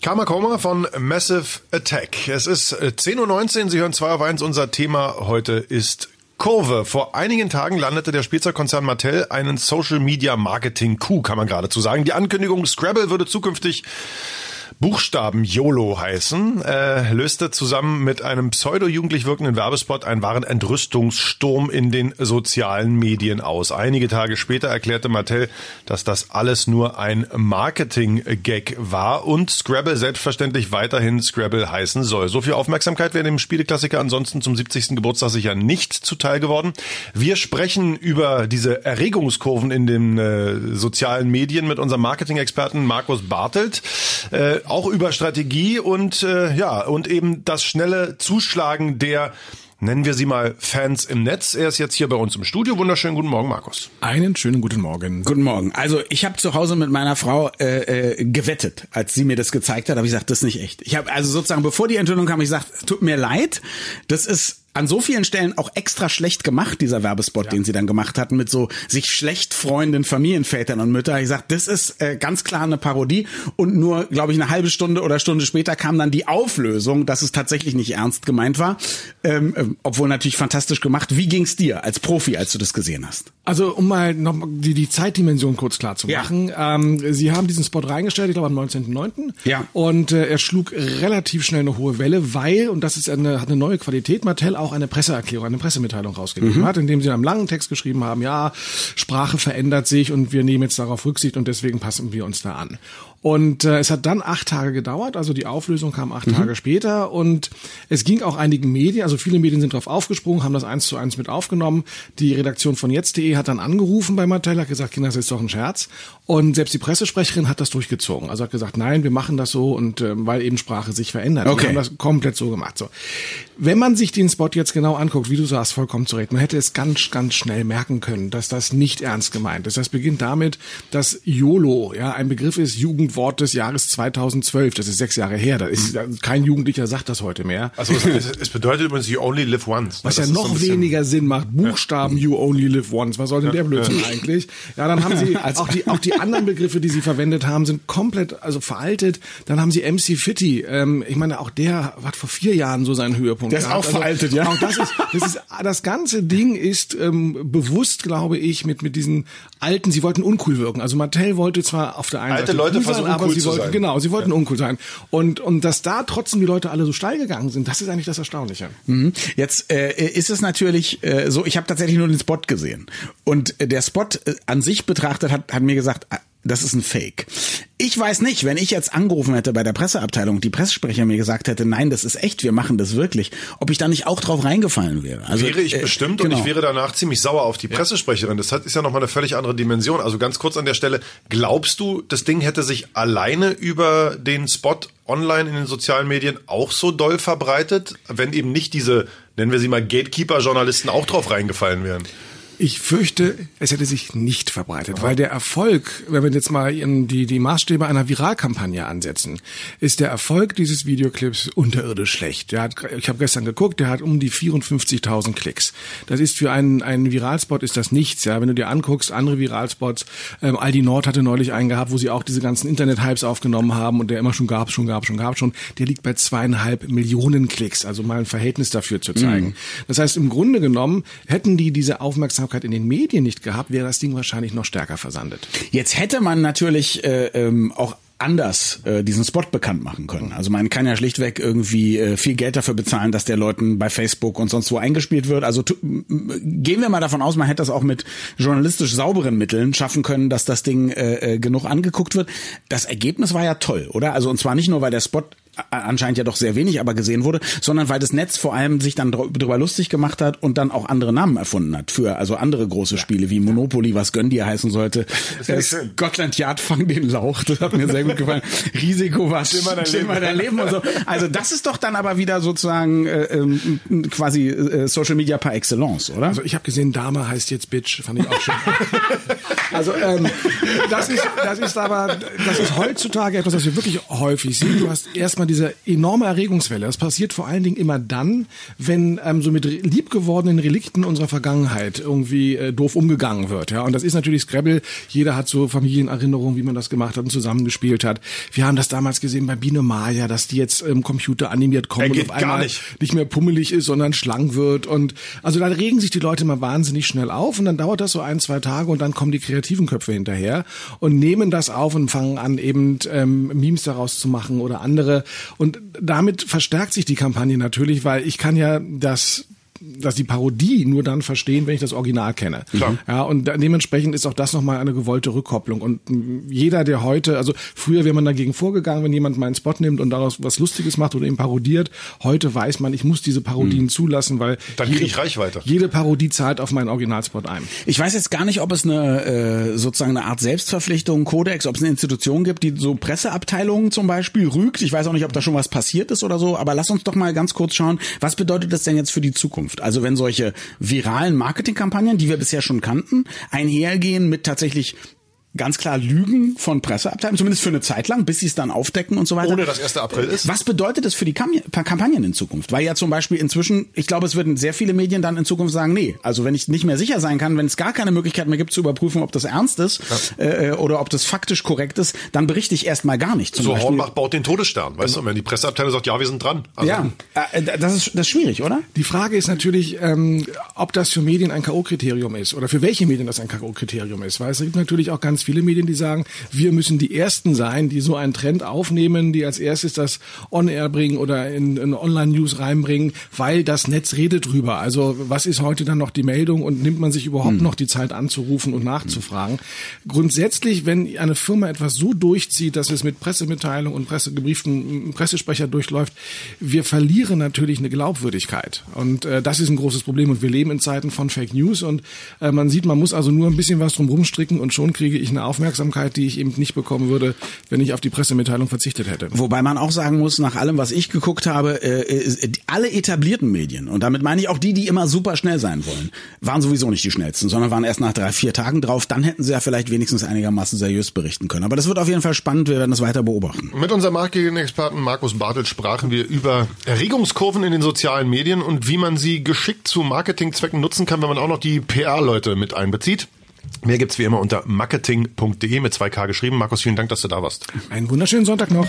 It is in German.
Karma Koma von Massive Attack. Es ist 10.19 Uhr, Sie hören 2 auf 1. Unser Thema heute ist Kurve. Vor einigen Tagen landete der Spielzeugkonzern Mattel einen Social Media Marketing Coup, kann man geradezu sagen. Die Ankündigung, Scrabble würde zukünftig Buchstaben YOLO heißen, äh, löste zusammen mit einem pseudo-jugendlich wirkenden Werbespot einen wahren Entrüstungssturm in den sozialen Medien aus. Einige Tage später erklärte Mattel, dass das alles nur ein Marketing-Gag war und Scrabble selbstverständlich weiterhin Scrabble heißen soll. So viel Aufmerksamkeit wäre dem Spieleklassiker ansonsten zum 70. Geburtstag sicher nicht zuteil geworden. Wir sprechen über diese Erregungskurven in den äh, sozialen Medien mit unserem Marketing-Experten Markus Bartelt. Äh, auch über Strategie und äh, ja und eben das schnelle Zuschlagen der nennen wir sie mal Fans im Netz. Er ist jetzt hier bei uns im Studio. Wunderschönen guten Morgen, Markus. Einen schönen guten Morgen. Guten Morgen. Also ich habe zu Hause mit meiner Frau äh, äh, gewettet, als sie mir das gezeigt hat. Habe ich gesagt, das ist nicht echt. Ich habe also sozusagen, bevor die Enthüllung kam, ich gesagt, tut mir leid, das ist an so vielen Stellen auch extra schlecht gemacht, dieser Werbespot, ja. den sie dann gemacht hatten, mit so sich schlecht freunden Familienvätern und Müttern. Ich gesagt, das ist äh, ganz klar eine Parodie. Und nur, glaube ich, eine halbe Stunde oder Stunde später kam dann die Auflösung, dass es tatsächlich nicht ernst gemeint war. Ähm, äh, obwohl natürlich fantastisch gemacht. Wie ging's dir als Profi, als du das gesehen hast? Also, um mal noch die, die Zeitdimension kurz klar zu machen. Ja. Ähm, sie haben diesen Spot reingestellt, ich glaube am 19.09. Ja. Und äh, er schlug relativ schnell eine hohe Welle, weil, und das ist eine, hat eine neue Qualität, Mattel auch eine Presseerklärung, eine Pressemitteilung rausgegeben mhm. hat, in dem sie einen langen Text geschrieben haben, ja, Sprache verändert sich und wir nehmen jetzt darauf Rücksicht und deswegen passen wir uns da an. Und äh, es hat dann acht Tage gedauert, also die Auflösung kam acht mhm. Tage später und es ging auch einigen Medien, also viele Medien sind drauf aufgesprungen, haben das eins zu eins mit aufgenommen. Die Redaktion von jetzt.de hat dann angerufen bei Mattel, hat gesagt, Kinder, das ist doch ein Scherz. Und selbst die Pressesprecherin hat das durchgezogen. Also hat gesagt, nein, wir machen das so und äh, weil eben Sprache sich verändert. Okay. Wir haben das komplett so gemacht. So. Wenn man sich den Spot jetzt genau anguckt, wie du sagst, vollkommen zurecht, man hätte es ganz, ganz schnell merken können, dass das nicht ernst gemeint ist. Das beginnt damit, dass YOLO ja ein Begriff ist, Jugend Jugendwort des Jahres 2012. Das ist sechs Jahre her. Da ist kein Jugendlicher sagt das heute mehr. Also es, es bedeutet übrigens you only live once. Was ja noch so weniger Sinn macht. Buchstaben ja. you only live once. Was soll denn der Blödsinn eigentlich? Ja, dann haben sie also auch die auch die anderen Begriffe, die sie verwendet haben, sind komplett also veraltet. Dann haben sie MC Fitty. Ähm, ich meine, auch der hat vor vier Jahren so seinen Höhepunkt. Der ist gehabt. auch also, veraltet, ja. Auch das ist das ist das ganze Ding ist ähm, bewusst, glaube ich, mit mit diesen alten. Sie wollten uncool wirken. Also Mattel wollte zwar auf der einen Alte Seite Leute sein, aber sie wollten sein. genau, sie wollten ja. uncool sein. Und und dass da trotzdem die Leute alle so steil gegangen sind, das ist eigentlich das Erstaunliche. Mhm. Jetzt äh, ist es natürlich äh, so, ich habe tatsächlich nur den Spot gesehen und äh, der Spot äh, an sich betrachtet hat hat mir gesagt, das ist ein Fake. Ich weiß nicht, wenn ich jetzt angerufen hätte bei der Presseabteilung, die Pressesprecher mir gesagt hätte, nein, das ist echt, wir machen das wirklich, ob ich da nicht auch drauf reingefallen wäre. Also, wäre ich äh, bestimmt genau. und ich wäre danach ziemlich sauer auf die Pressesprecherin. Das ist ja nochmal eine völlig andere Dimension. Also ganz kurz an der Stelle, glaubst du, das Ding hätte sich alleine über den Spot online in den sozialen Medien auch so doll verbreitet, wenn eben nicht diese, nennen wir sie mal Gatekeeper-Journalisten auch drauf reingefallen wären? Ich fürchte, es hätte sich nicht verbreitet, weil der Erfolg, wenn wir jetzt mal die, die Maßstäbe einer Viralkampagne ansetzen, ist der Erfolg dieses Videoclips unterirdisch schlecht. Der hat, ich habe gestern geguckt, der hat um die 54.000 Klicks. Das ist für einen, einen Viralspot ist das nichts. Ja, wenn du dir anguckst, andere Viralspots, ähm, Aldi Nord hatte neulich einen gehabt, wo sie auch diese ganzen Internet-Hypes aufgenommen haben und der immer schon gab, schon gab, schon gab, schon. Der liegt bei zweieinhalb Millionen Klicks, also mal ein Verhältnis dafür zu zeigen. Mhm. Das heißt, im Grunde genommen hätten die diese Aufmerksamkeit Aufmerksamkeit in den Medien nicht gehabt, wäre das Ding wahrscheinlich noch stärker versandet. Jetzt hätte man natürlich äh, ähm, auch anders äh, diesen Spot bekannt machen können. Also man kann ja schlichtweg irgendwie äh, viel Geld dafür bezahlen, dass der Leuten bei Facebook und sonst wo eingespielt wird. Also gehen wir mal davon aus, man hätte das auch mit journalistisch sauberen Mitteln schaffen können, dass das Ding äh, äh genug angeguckt wird. Das Ergebnis war ja toll, oder? Also und zwar nicht nur, weil der Spot anscheinend ja doch sehr wenig aber gesehen wurde, sondern weil das Netz vor allem sich dann darüber lustig gemacht hat und dann auch andere Namen erfunden hat für also andere große Spiele wie Monopoly, was Gönn dir heißen sollte. Scotland Yard fang den Lauch, das hat mir sehr gut gefallen. Risiko was Schimmer dein, Schimmer dein Leben und so. Also das ist doch dann aber wieder sozusagen äh, ähm, quasi äh, Social Media par excellence, oder? Also ich habe gesehen, Dame heißt jetzt Bitch, fand ich auch schön. also ähm, das ist das ist aber das ist heutzutage etwas, was wir wirklich häufig sehen. Du hast erstmal diese enorme Erregungswelle, das passiert vor allen Dingen immer dann, wenn ähm, so mit liebgewordenen Relikten unserer Vergangenheit irgendwie äh, doof umgegangen wird. Ja, und das ist natürlich Scrabble. Jeder hat so Familienerinnerungen, wie man das gemacht hat und zusammengespielt hat. Wir haben das damals gesehen bei Biene Maya, dass die jetzt im Computer animiert kommen und auf einmal gar nicht. nicht mehr pummelig ist, sondern schlank wird. Und also da regen sich die Leute mal wahnsinnig schnell auf und dann dauert das so ein, zwei Tage und dann kommen die kreativen Köpfe hinterher und nehmen das auf und fangen an, eben ähm, Memes daraus zu machen oder andere. Und damit verstärkt sich die Kampagne natürlich, weil ich kann ja das dass die Parodie nur dann verstehen, wenn ich das Original kenne. Klar. Ja, und dementsprechend ist auch das nochmal eine gewollte Rückkopplung. Und jeder, der heute, also früher wäre man dagegen vorgegangen, wenn jemand meinen Spot nimmt und daraus was Lustiges macht oder ihn parodiert. Heute weiß man, ich muss diese Parodien zulassen, weil Hm. Dann krieg ich Reichweite. jede Parodie zahlt auf meinen Originalspot ein. Ich weiß jetzt gar nicht, ob es eine äh, sozusagen eine Art Selbstverpflichtung, Kodex, ob es eine Institution gibt, die so Presseabteilungen zum Beispiel rügt. Ich weiß auch nicht, ob da schon was passiert ist oder so, aber lass uns doch mal ganz kurz schauen, was bedeutet das denn jetzt für die Zukunft? Also wenn solche viralen Marketingkampagnen, die wir bisher schon kannten, einhergehen mit tatsächlich ganz klar Lügen von Presseabteilungen, zumindest für eine Zeit lang, bis sie es dann aufdecken und so weiter. Ohne dass 1. April ist. Was bedeutet das für die Kam Kampagnen in Zukunft? Weil ja zum Beispiel inzwischen, ich glaube, es würden sehr viele Medien dann in Zukunft sagen, nee, also wenn ich nicht mehr sicher sein kann, wenn es gar keine Möglichkeit mehr gibt zu überprüfen, ob das ernst ist äh, oder ob das faktisch korrekt ist, dann berichte ich erstmal gar nicht. Zum So Beispiel. Hornbach baut den Todesstern, weißt du? Und wenn die Presseabteilung sagt, ja, wir sind dran. Also, Ja, äh, das ist das ist schwierig, oder? Die Frage ist natürlich, ähm, ob das für Medien ein K.O.-Kriterium ist oder für welche Medien das ein K.O.-Kriterium ist. Weil es gibt natürlich auch ganz viele Medien, die sagen, wir müssen die Ersten sein, die so einen Trend aufnehmen, die als erstes das On-Air bringen oder in, in Online-News reinbringen, weil das Netz redet drüber. Also was ist heute dann noch die Meldung und nimmt man sich überhaupt noch die Zeit anzurufen und nachzufragen? Grundsätzlich, wenn eine Firma etwas so durchzieht, dass es mit Pressemitteilung und pressegebrieften Pressesprecher durchläuft, wir verlieren natürlich eine Glaubwürdigkeit. Und äh, das ist ein großes Problem. Und wir leben in Zeiten von Fake News und äh, man sieht, man muss also nur ein bisschen was drum rumstricken und schon kriege ich eine Aufmerksamkeit, die ich eben nicht bekommen würde, wenn ich auf die Pressemitteilung verzichtet hätte. Wobei man auch sagen muss, nach allem, was ich geguckt habe, äh, äh, alle etablierten Medien, und damit meine ich auch die, die immer super schnell sein wollen, waren sowieso nicht die schnellsten, sondern waren erst nach drei, vier Tagen drauf. Dann hätten sie ja vielleicht wenigstens einigermaßen seriös berichten können. Aber das wird auf jeden Fall spannend. Wir werden das weiter beobachten. Mit unserem Marketing-Experten Markus Bartelt sprachen wir über Erregungskurven in den sozialen Medien und wie man sie geschickt zu Marketingzwecken nutzen kann, wenn man auch noch die PR-Leute mit einbezieht. Mehr gibt's wie immer unter marketing.de mit 2K geschrieben. Markus, vielen Dank, dass du da warst. Einen wunderschönen Sonntag noch.